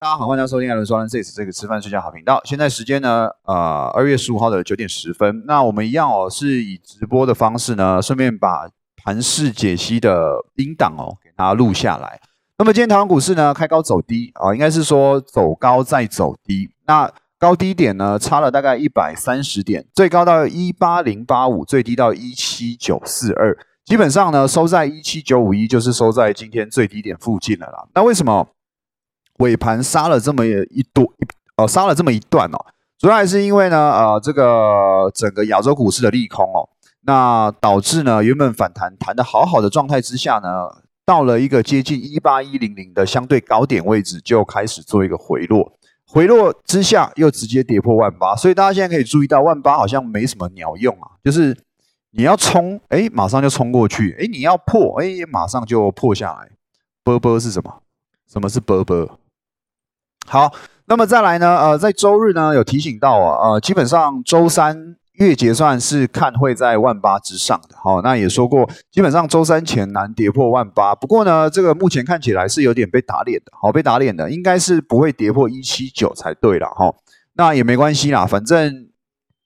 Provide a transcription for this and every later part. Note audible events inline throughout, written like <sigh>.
大家好，欢迎收听艾伦说人 this 这个吃饭睡觉好频道。现在时间呢，呃，二月十五号的九点十分。那我们一样哦，是以直播的方式呢，顺便把盘市解析的音档哦，给大家录下来。那么今天台湾股市呢，开高走低啊，应该是说走高再走低。那高低点呢，差了大概一百三十点，最高到一八零八五，最低到一七九四二。基本上呢，收在一七九五一，就是收在今天最低点附近了啦。那为什么？尾盘杀了这么一多一哦，杀了这么一段哦，主要还是因为呢，呃，这个整个亚洲股市的利空哦，那导致呢，原本反弹弹的好好的状态之下呢，到了一个接近一八一零零的相对高点位置，就开始做一个回落，回落之下又直接跌破万八，所以大家现在可以注意到，万八好像没什么鸟用啊，就是你要冲，哎，马上就冲过去，哎，你要破，哎，马上就破下来，波波是什么？什么是波波？好，那么再来呢？呃，在周日呢有提醒到啊，呃，基本上周三月结算是看会在万八之上的。好，那也说过，基本上周三前难跌破万八。不过呢，这个目前看起来是有点被打脸的。好，被打脸的应该是不会跌破一七九才对了。哈，那也没关系啦，反正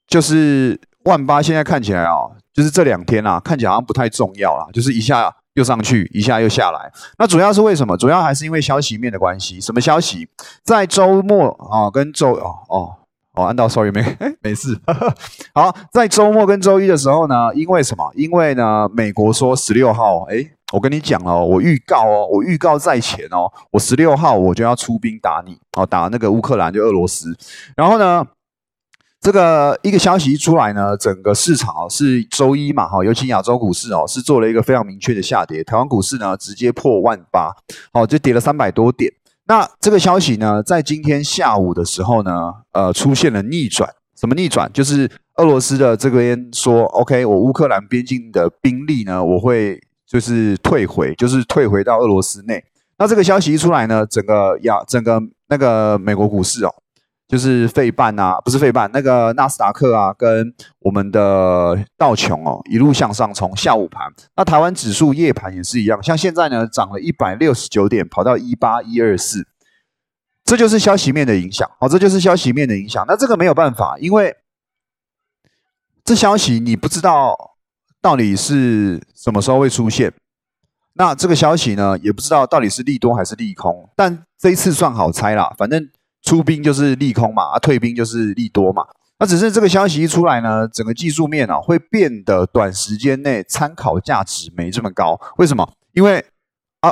就是万八现在看起来啊，就是这两天啊，看起来好像不太重要啦，就是一下。又上去一下又下来，那主要是为什么？主要还是因为消息面的关系。什么消息？在周末啊，跟周哦哦哦，按到 sorry 没 <laughs> 没事。<laughs> 好，在周末跟周一的时候呢，因为什么？因为呢，美国说十六号，哎，我跟你讲哦，我预告哦，我预告在前哦，我十六号我就要出兵打你哦，打那个乌克兰就俄罗斯。然后呢？这个一个消息一出来呢，整个市场是周一嘛，哈，尤其亚洲股市哦，是做了一个非常明确的下跌。台湾股市呢，直接破万八，好，就跌了三百多点。那这个消息呢，在今天下午的时候呢，呃，出现了逆转。什么逆转？就是俄罗斯的这边说，OK，我乌克兰边境的兵力呢，我会就是退回，就是退回到俄罗斯内。那这个消息一出来呢，整个亚整个那个美国股市哦。就是费半啊，不是费半，那个纳斯达克啊，跟我们的道琼哦，一路向上冲。下午盘，那台湾指数夜盘也是一样，像现在呢，涨了一百六十九点，跑到一八一二四，这就是消息面的影响。好，这就是消息面的影响。那这个没有办法，因为这消息你不知道到底是什么时候会出现。那这个消息呢，也不知道到底是利多还是利空。但这一次算好猜啦，反正。出兵就是利空嘛，啊，退兵就是利多嘛。那只是这个消息一出来呢，整个技术面啊会变得短时间内参考价值没这么高。为什么？因为啊，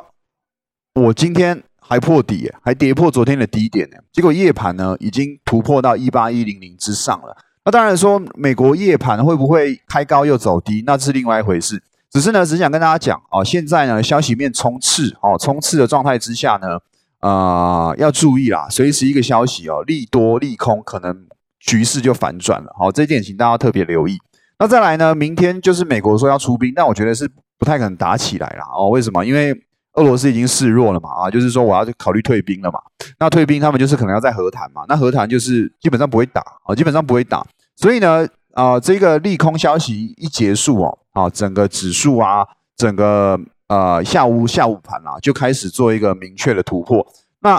我今天还破底，还跌破昨天的低点呢。结果夜盘呢已经突破到一八一零零之上了。那当然说美国夜盘会不会开高又走低，那是另外一回事。只是呢，只想跟大家讲啊，现在呢消息面冲刺哦，冲刺的状态之下呢。啊，要注意啦！随时一个消息哦，利多利空，可能局势就反转了。好，这一点请大家特别留意。那再来呢？明天就是美国说要出兵，但我觉得是不太可能打起来啦。哦。为什么？因为俄罗斯已经示弱了嘛。啊，就是说我要考虑退兵了嘛。那退兵，他们就是可能要在和谈嘛。那和谈就是基本上不会打啊，基本上不会打。所以呢，啊，这个利空消息一结束哦，啊，整个指数啊，整个。呃，下午下午盘啦，就开始做一个明确的突破。那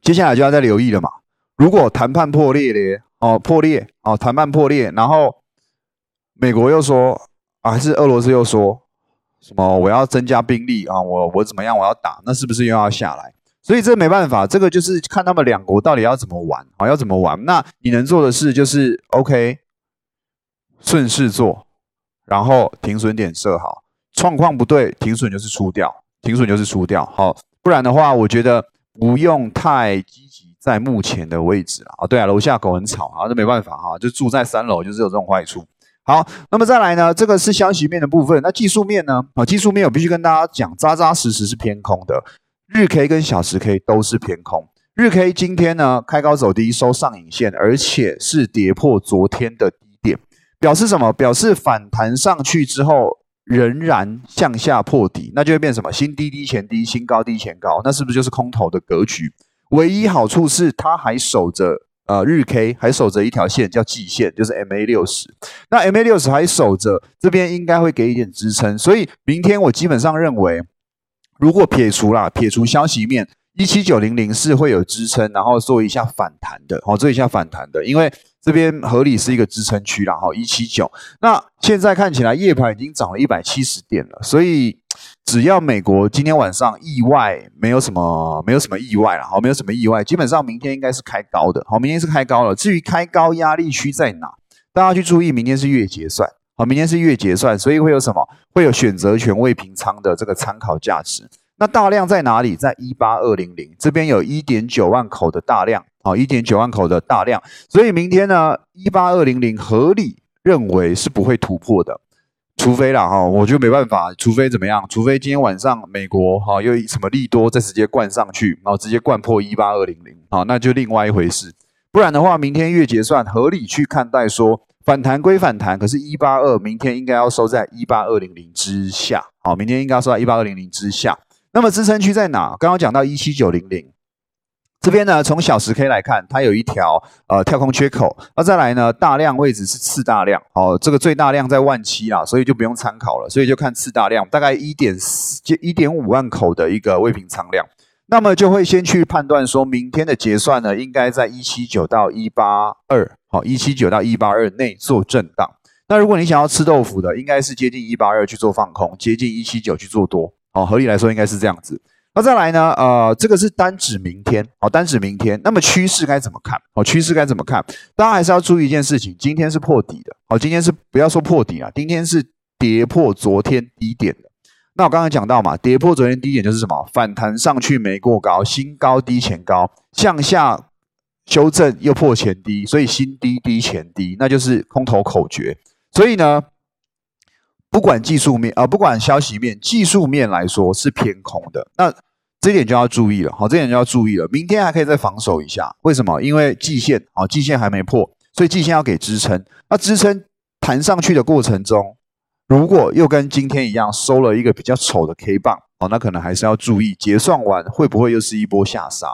接下来就要再留意了嘛。如果谈判破裂咧，哦破裂哦，谈判破裂，然后美国又说啊，还是俄罗斯又说什么我要增加兵力啊，我我怎么样我要打，那是不是又要下来？所以这没办法，这个就是看他们两国到底要怎么玩啊，要怎么玩。那你能做的事就是 OK，顺势做，然后停损点设好。状况不对，停损就是出掉，停损就是出掉。好，不然的话，我觉得不用太积极在目前的位置了啊。对啊，楼下狗很吵啊，这没办法哈，就住在三楼就是有这种坏处。好，那么再来呢，这个是消息面的部分。那技术面呢？啊，技术面我必须跟大家讲，扎扎实实是偏空的。日 K 跟小时 K 都是偏空。日 K 今天呢开高走低，收上影线，而且是跌破昨天的低点，表示什么？表示反弹上去之后。仍然向下破底，那就会变什么？新低低前低，新高低前高，那是不是就是空头的格局？唯一好处是它还守着呃日 K，还守着一条线叫季线，就是 MA 六十。那 MA 六十还守着，这边应该会给一点支撑。所以明天我基本上认为，如果撇除啦，撇除消息面，一七九零零是会有支撑，然后做一下反弹的，好做一下反弹的，因为这边合理是一个支撑区啦，哈，一七九。那现在看起来夜盘已经涨了一百七十点了，所以只要美国今天晚上意外没有什么没有什么意外了，好，没有什么意外，基本上明天应该是开高的，好，明天是开高了。至于开高压力区在哪，大家去注意，明天是月结算，好，明天是月结算，所以会有什么？会有选择权未平仓的这个参考价值。那大量在哪里？在一八二零零这边有一点九万口的大量，啊，一点九万口的大量，所以明天呢，一八二零零合理认为是不会突破的，除非啦哈，我就没办法，除非怎么样？除非今天晚上美国哈又什么利多再直接灌上去，然后直接灌破一八二零零，好，那就另外一回事。不然的话，明天月结算合理去看待说反弹归反弹，可是，一八二明天应该要收在一八二零零之下，好，明天应该要收在一八二零零之下。那么支撑区在哪？刚刚讲到一七九零零这边呢，从小时 K 来看，它有一条呃跳空缺口。那再来呢，大量位置是次大量，哦，这个最大量在万七啦，所以就不用参考了，所以就看次大量，大概一点四就一点五万口的一个未平仓量。那么就会先去判断，说明天的结算呢，应该在一七九到一八二，好，一七九到一八二内做震荡。那如果你想要吃豆腐的，应该是接近一八二去做放空，接近一七九去做多。哦，合理来说应该是这样子。那再来呢？呃，这个是单指明天，哦，单指明天。那么趋势该怎么看？哦，趋势该怎么看？大家还是要注意一件事情，今天是破底的。哦，今天是不要说破底啊，今天是跌破昨天低点的。那我刚才讲到嘛，跌破昨天低点就是什么？反弹上去没过高，新高低前高，向下修正又破前低，所以新低低前低，那就是空头口诀。所以呢？不管技术面啊，不管消息面，技术面来说是偏空的，那这点就要注意了。好，这点就要注意了。明天还可以再防守一下，为什么？因为季线啊，季线还没破，所以季线要给支撑。那支撑弹上去的过程中，如果又跟今天一样收了一个比较丑的 K 棒，哦，那可能还是要注意结算完会不会又是一波下杀。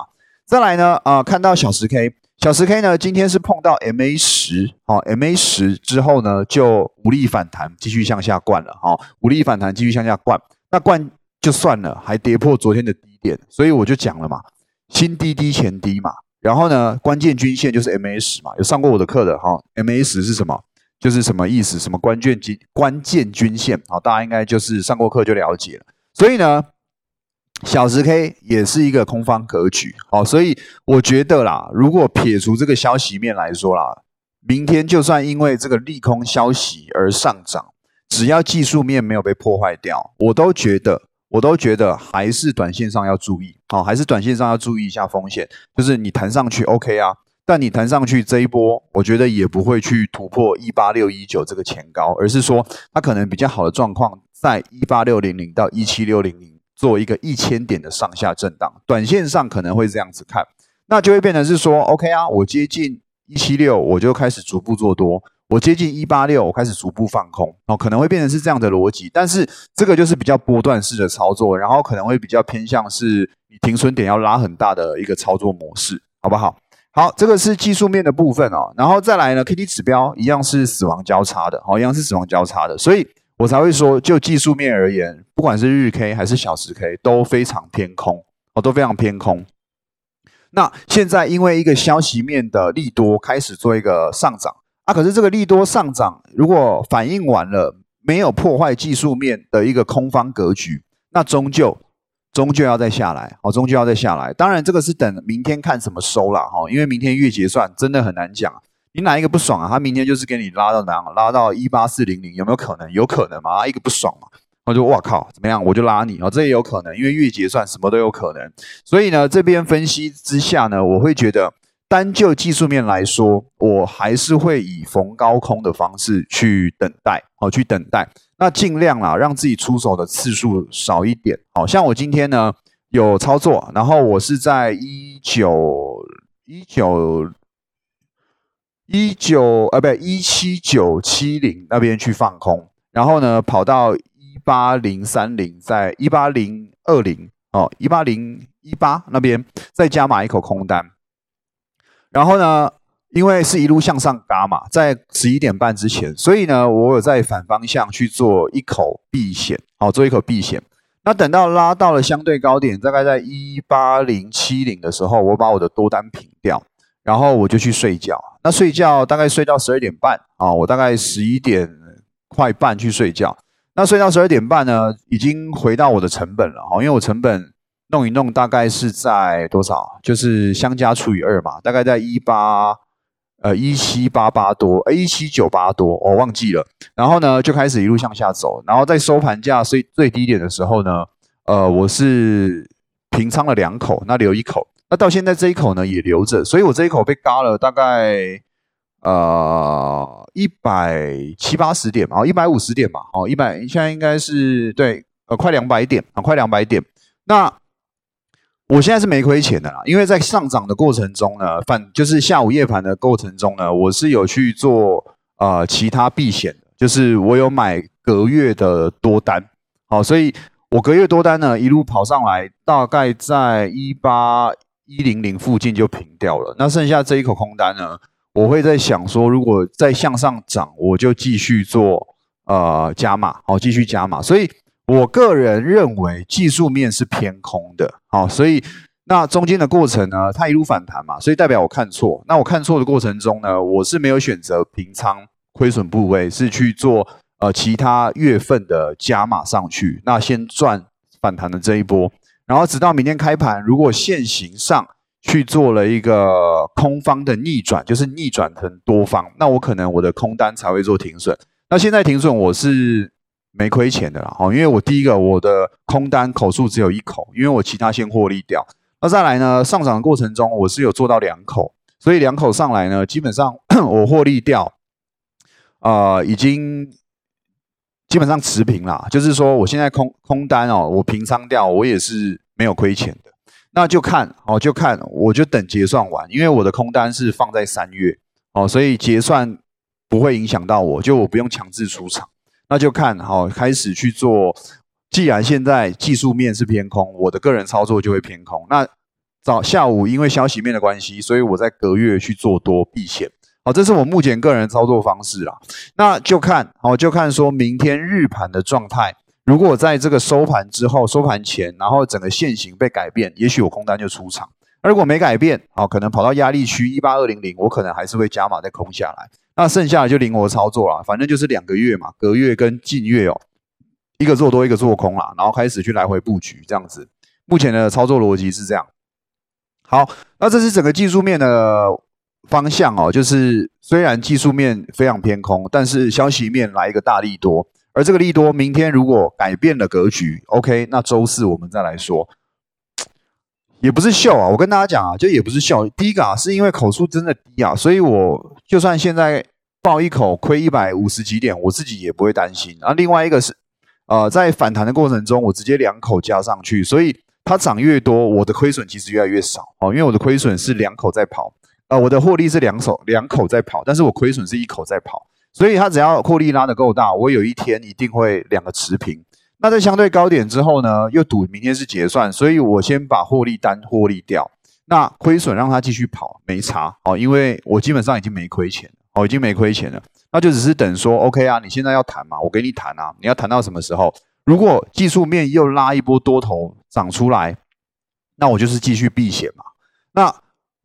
再来呢，啊，看到小十 K。小十 K 呢，今天是碰到 MA 十，哦，MA 十之后呢，就无力反弹，继续向下灌了，哈，无力反弹，继续向下灌，那灌就算了，还跌破昨天的低点，所以我就讲了嘛，新低低前低嘛，然后呢，关键均线就是 MA 十嘛，有上过我的课的哈，MA 十是什么？就是什么意思？什么关键均关键均线？好，大家应该就是上过课就了解了，所以呢。小时 K 也是一个空方格局，好，所以我觉得啦，如果撇除这个消息面来说啦，明天就算因为这个利空消息而上涨，只要技术面没有被破坏掉，我都觉得，我都觉得还是短线上要注意，好，还是短线上要注意一下风险，就是你弹上去 OK 啊，但你弹上去这一波，我觉得也不会去突破一八六一九这个前高，而是说它可能比较好的状况在一八六零零到一七六零零。做一个一千点的上下震荡，短线上可能会这样子看，那就会变成是说，OK 啊，我接近一七六，我就开始逐步做多；我接近一八六，我开始逐步放空，哦，可能会变成是这样的逻辑。但是这个就是比较波段式的操作，然后可能会比较偏向是你停损点要拉很大的一个操作模式，好不好？好，这个是技术面的部分哦，然后再来呢，K D 指标一样是死亡交叉的，好，一样是死亡交叉的，所以。我才会说，就技术面而言，不管是日 K 还是小时 K 都非常偏空，哦，都非常偏空。那现在因为一个消息面的利多开始做一个上涨啊，可是这个利多上涨如果反应完了，没有破坏技术面的一个空方格局，那终究终究要再下来，哦，终究要再下来。当然，这个是等明天看怎么收了，哈，因为明天月结算真的很难讲。你哪一个不爽啊？他明天就是给你拉到哪拉到一八四零零，有没有可能？有可能吗？一个不爽嘛，我就哇靠，怎么样？我就拉你哦，这也有可能，因为月结算什么都有可能。所以呢，这边分析之下呢，我会觉得单就技术面来说，我还是会以逢高空的方式去等待，好去等待。那尽量啦，让自己出手的次数少一点。好像我今天呢有操作，然后我是在一九一九。一九呃，不对，一七九七零那边去放空，然后呢，跑到一八零三零，在一八零二零哦，一八零一八那边再加码一口空单，然后呢，因为是一路向上嘎嘛，在十一点半之前，所以呢，我有在反方向去做一口避险，好，做一口避险。那等到拉到了相对高点，大概在一八零七零的时候，我把我的多单平掉，然后我就去睡觉。那睡觉大概睡到十二点半啊，我大概十一点快半去睡觉。那睡到十二点半呢，已经回到我的成本了哈，因为我成本弄一弄大概是在多少？就是相加除以二嘛，大概在一八呃一七八八多，一七九八多，我忘记了。然后呢，就开始一路向下走，然后在收盘价最最低点的时候呢，呃，我是平仓了两口，那留一口，那到现在这一口呢也留着，所以我这一口被嘎了大概。呃，一百七八十点嘛，一百五十点吧，哦，一百现在应该是对，呃，快两百点啊，快两百点。那我现在是没亏钱的啦，因为在上涨的过程中呢，反就是下午夜盘的过程中呢，我是有去做呃其他避险的，就是我有买隔月的多单，好，所以我隔月多单呢一路跑上来，大概在一八一零零附近就平掉了，那剩下这一口空单呢？我会在想说，如果再向上涨，我就继续做呃加码，好，继续加码。所以我个人认为技术面是偏空的，好，所以那中间的过程呢，它一路反弹嘛，所以代表我看错。那我看错的过程中呢，我是没有选择平仓亏损部位，是去做呃其他月份的加码上去，那先赚反弹的这一波，然后直到明天开盘，如果现行上。去做了一个空方的逆转，就是逆转成多方，那我可能我的空单才会做停损。那现在停损我是没亏钱的啦，哈，因为我第一个我的空单口数只有一口，因为我其他先获利掉。那再来呢，上涨的过程中我是有做到两口，所以两口上来呢，基本上 <clears throat> 我获利掉，呃，已经基本上持平啦。就是说我现在空空单哦，我平仓掉，我也是没有亏钱的。那就看哦，就看，我就等结算完，因为我的空单是放在三月哦，所以结算不会影响到我，就我不用强制出场。那就看好开始去做。既然现在技术面是偏空，我的个人操作就会偏空。那早下午因为消息面的关系，所以我在隔月去做多避险。好，这是我目前个人操作方式啦。那就看好，就看说明天日盘的状态。如果在这个收盘之后、收盘前，然后整个线型被改变，也许我空单就出场。如果没改变，好，可能跑到压力区一八二零零，我可能还是会加码再空下来。那剩下的就灵活操作了，反正就是两个月嘛，隔月跟近月哦，一个做多，一个做空啦，然后开始去来回布局这样子。目前的操作逻辑是这样。好，那这是整个技术面的方向哦，就是虽然技术面非常偏空，但是消息面来一个大力多。而这个利多，明天如果改变了格局，OK，那周四我们再来说，也不是秀啊。我跟大家讲啊，就也不是秀。第一个啊，是因为口数真的低啊，所以我就算现在爆一口亏一百五十几点，我自己也不会担心。啊，另外一个是，呃，在反弹的过程中，我直接两口加上去，所以它涨越多，我的亏损其实越来越少哦，因为我的亏损是两口在跑，呃，我的获利是两手两口在跑，但是我亏损是一口在跑。所以它只要获利拉得够大，我有一天一定会两个持平。那在相对高点之后呢，又赌明天是结算，所以我先把获利单获利掉，那亏损让它继续跑，没差哦，因为我基本上已经没亏钱哦，已经没亏钱了，那就只是等说 OK 啊，你现在要谈嘛，我给你谈啊，你要谈到什么时候？如果技术面又拉一波多头涨出来，那我就是继续避险嘛。那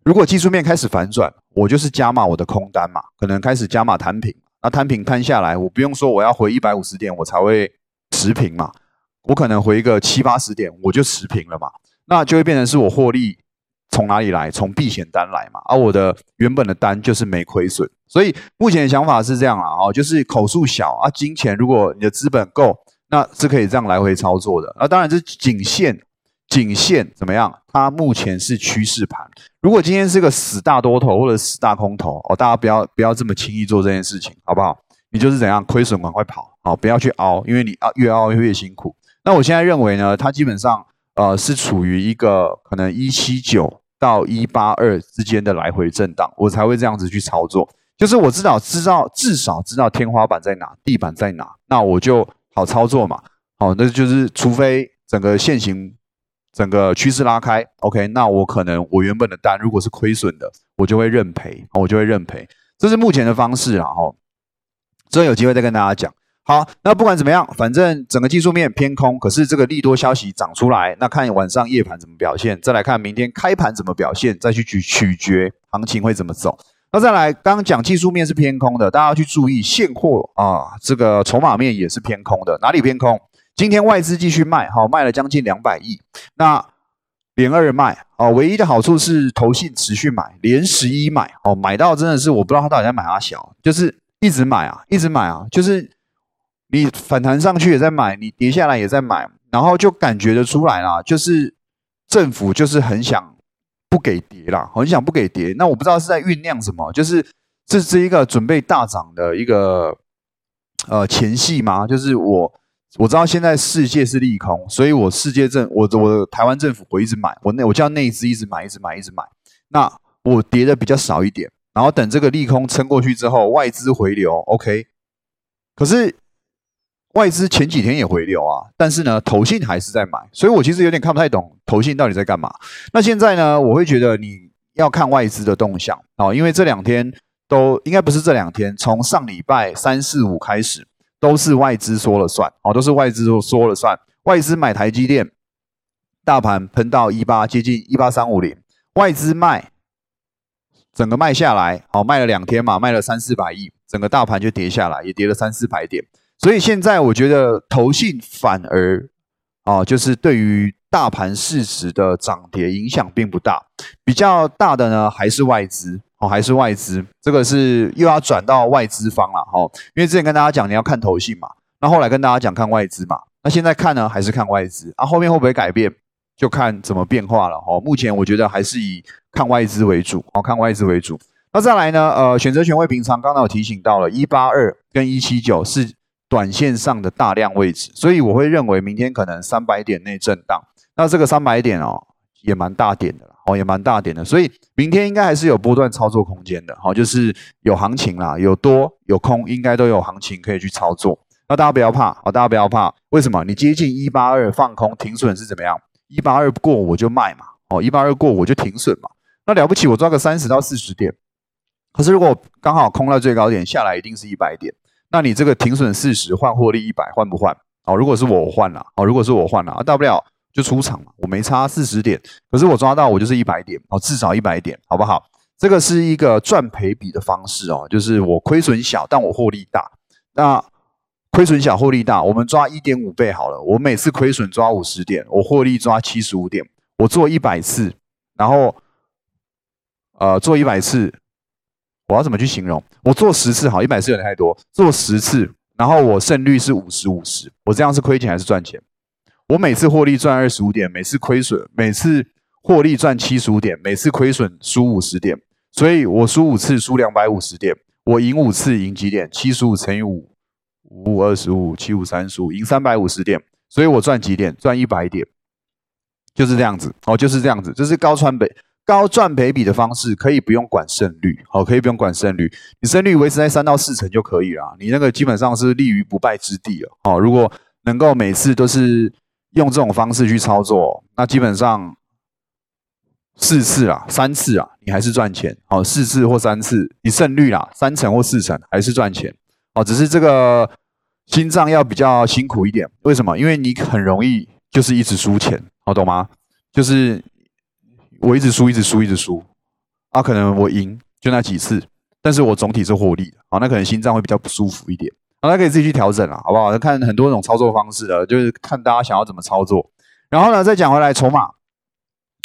如果技术面开始反转，我就是加码我的空单嘛，可能开始加码摊平。那摊平摊下来，我不用说我要回一百五十点，我才会持平嘛。我可能回一个七八十点，我就持平了嘛。那就会变成是我获利从哪里来？从避险单来嘛。而我的原本的单就是没亏损，所以目前的想法是这样啦，哦，就是口数小啊，金钱如果你的资本够，那是可以这样来回操作的。那当然是仅限。颈线怎么样？它目前是趋势盘。如果今天是个死大多头或者死大空头哦，大家不要不要这么轻易做这件事情，好不好？你就是怎样亏损赶快跑，好不要去熬，因为你熬越熬越辛苦。那我现在认为呢，它基本上呃是处于一个可能一七九到一八二之间的来回震荡，我才会这样子去操作。就是我知道知道至少知道天花板在哪，地板在哪，那我就好操作嘛。好，那就是除非整个线型。整个趋势拉开，OK，那我可能我原本的单如果是亏损的，我就会认赔，我就会认赔，这是目前的方式啊，哈，之后有机会再跟大家讲。好，那不管怎么样，反正整个技术面偏空，可是这个利多消息涨出来，那看晚上夜盘怎么表现，再来看明天开盘怎么表现，再去取取决行情会怎么走。那再来，刚刚讲技术面是偏空的，大家要去注意现货啊，这个筹码面也是偏空的。哪里偏空？今天外资继续卖，好，卖了将近两百亿，那连二卖，哦，唯一的好处是投信持续买，连十一买，哦，买到真的是我不知道他到底在买阿小，就是一直买啊，一直买啊，就是你反弹上去也在买，你跌下来也在买，然后就感觉得出来啦，就是政府就是很想。不给跌啦，很想不给跌。那我不知道是在酝酿什么，就是这是一个准备大涨的一个呃前戏吗？就是我我知道现在世界是利空，所以我世界政我我台湾政府我一直买，我那我叫内资一直买，一直买，一直买。那我跌的比较少一点，然后等这个利空撑过去之后，外资回流，OK。可是。外资前几天也回流啊，但是呢，投信还是在买，所以我其实有点看不太懂投信到底在干嘛。那现在呢，我会觉得你要看外资的动向啊，因为这两天都应该不是这两天，从上礼拜三四五开始都是外资说了算哦，都是外资说说了算。外资买台积电，大盘喷到一八接近一八三五零，外资卖，整个卖下来，好卖了两天嘛，卖了三四百亿，整个大盘就跌下来，也跌了三四百点。所以现在我觉得投信反而啊，就是对于大盘市值的涨跌影响并不大，比较大的呢还是外资哦，还是外资，这个是又要转到外资方了哈。因为之前跟大家讲你要看投信嘛，那后来跟大家讲看外资嘛，那现在看呢还是看外资啊，后面会不会改变就看怎么变化了哦。目前我觉得还是以看外资为主哦，看外资为主。那再来呢，呃，选择权位平仓，刚刚有提醒到了，一八二跟一七九是。短线上的大量位置，所以我会认为明天可能三百点内震荡。那这个三百点哦，也蛮大点的啦哦，也蛮大点的。所以明天应该还是有波段操作空间的，好，就是有行情啦，有多有空，应该都有行情可以去操作。那大家不要怕，好，大家不要怕。为什么？你接近一八二放空停损是怎么样？一八二过我就卖嘛，哦，一八二过我就停损嘛。那了不起，我抓个三十到四十点。可是如果刚好空到最高点下来，一定是一百点。那你这个停损四十换获利一百换不换？哦，如果是我换了，哦，如果是我换了啊，大不了就出场嘛，我没差四十点，可是我抓到我就是一百点，哦，至少一百点，好不好？这个是一个赚赔比的方式哦，就是我亏损小，但我获利大。那亏损小获利大，我们抓一点五倍好了，我每次亏损抓五十点，我获利抓七十五点，我做一百次，然后呃做一百次。我要怎么去形容？我做十次好，一百次有点太多。做十次，然后我胜率是五十五十，我这样是亏钱还是赚钱？我每次获利赚二十五点，每次亏损，每次获利赚七十五点，每次亏损输五十点，所以我输五次输两百五十点，我赢五次赢几点？七十五乘以五，五五二十五，七五三十五，赢三百五十点，所以我赚几点？赚一百点，就是这样子哦，就是这样子，这是高川北。高赚赔比的方式可以不用管胜率，好，可以不用管胜率，你胜率维持在三到四成就可以了，你那个基本上是立于不败之地了，好，如果能够每次都是用这种方式去操作，那基本上四次啊，三次啊，你还是赚钱，哦，四次或三次，你胜率啦，三成或四成还是赚钱，哦，只是这个心脏要比较辛苦一点，为什么？因为你很容易就是一直输钱，好懂吗？就是。我一直输，一直输，一直输，啊，可能我赢就那几次，但是我总体是获利的，啊，那可能心脏会比较不舒服一点，大家可以自己去调整了，好不好？看很多种操作方式的，就是看大家想要怎么操作。然后呢，再讲回来，筹码，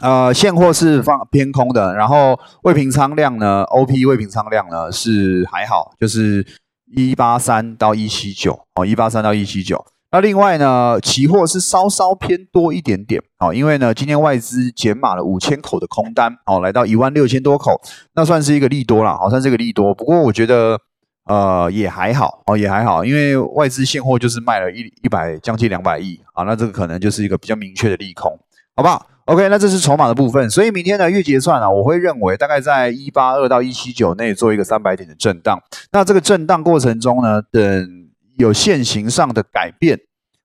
呃，现货是放偏空的，然后未平仓量呢，OP 未平仓量呢是还好，就是一八三到一七九，哦，一八三到一七九。那另外呢，期货是稍稍偏多一点点哦，因为呢，今天外资减码了五千口的空单哦，来到一万六千多口，那算是一个利多了，好算是个利多。不过我觉得呃也还好哦，也还好，因为外资现货就是卖了一一百将近两百亿啊，那这个可能就是一个比较明确的利空，好不好？OK，那这是筹码的部分，所以明天的月结算啊，我会认为大概在一八二到一七九内做一个三百点的震荡。那这个震荡过程中呢，等。有现行上的改变，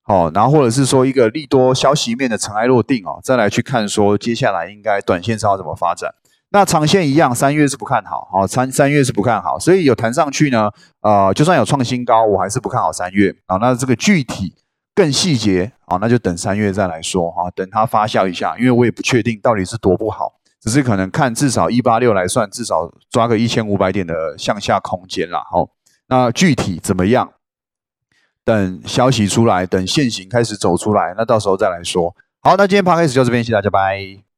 哦，然后或者是说一个利多消息面的尘埃落定哦，再来去看说接下来应该短线上要怎么发展。那长线一样，三月是不看好，好三三月是不看好，所以有弹上去呢，呃，就算有创新高，我还是不看好三月啊。那这个具体更细节啊，那就等三月再来说哈，等它发酵一下，因为我也不确定到底是多不好，只是可能看至少一八六来算，至少抓个一千五百点的向下空间啦。好，那具体怎么样？等消息出来，等现行开始走出来，那到时候再来说。好，那今天 p 开始就这边，谢谢大家，拜。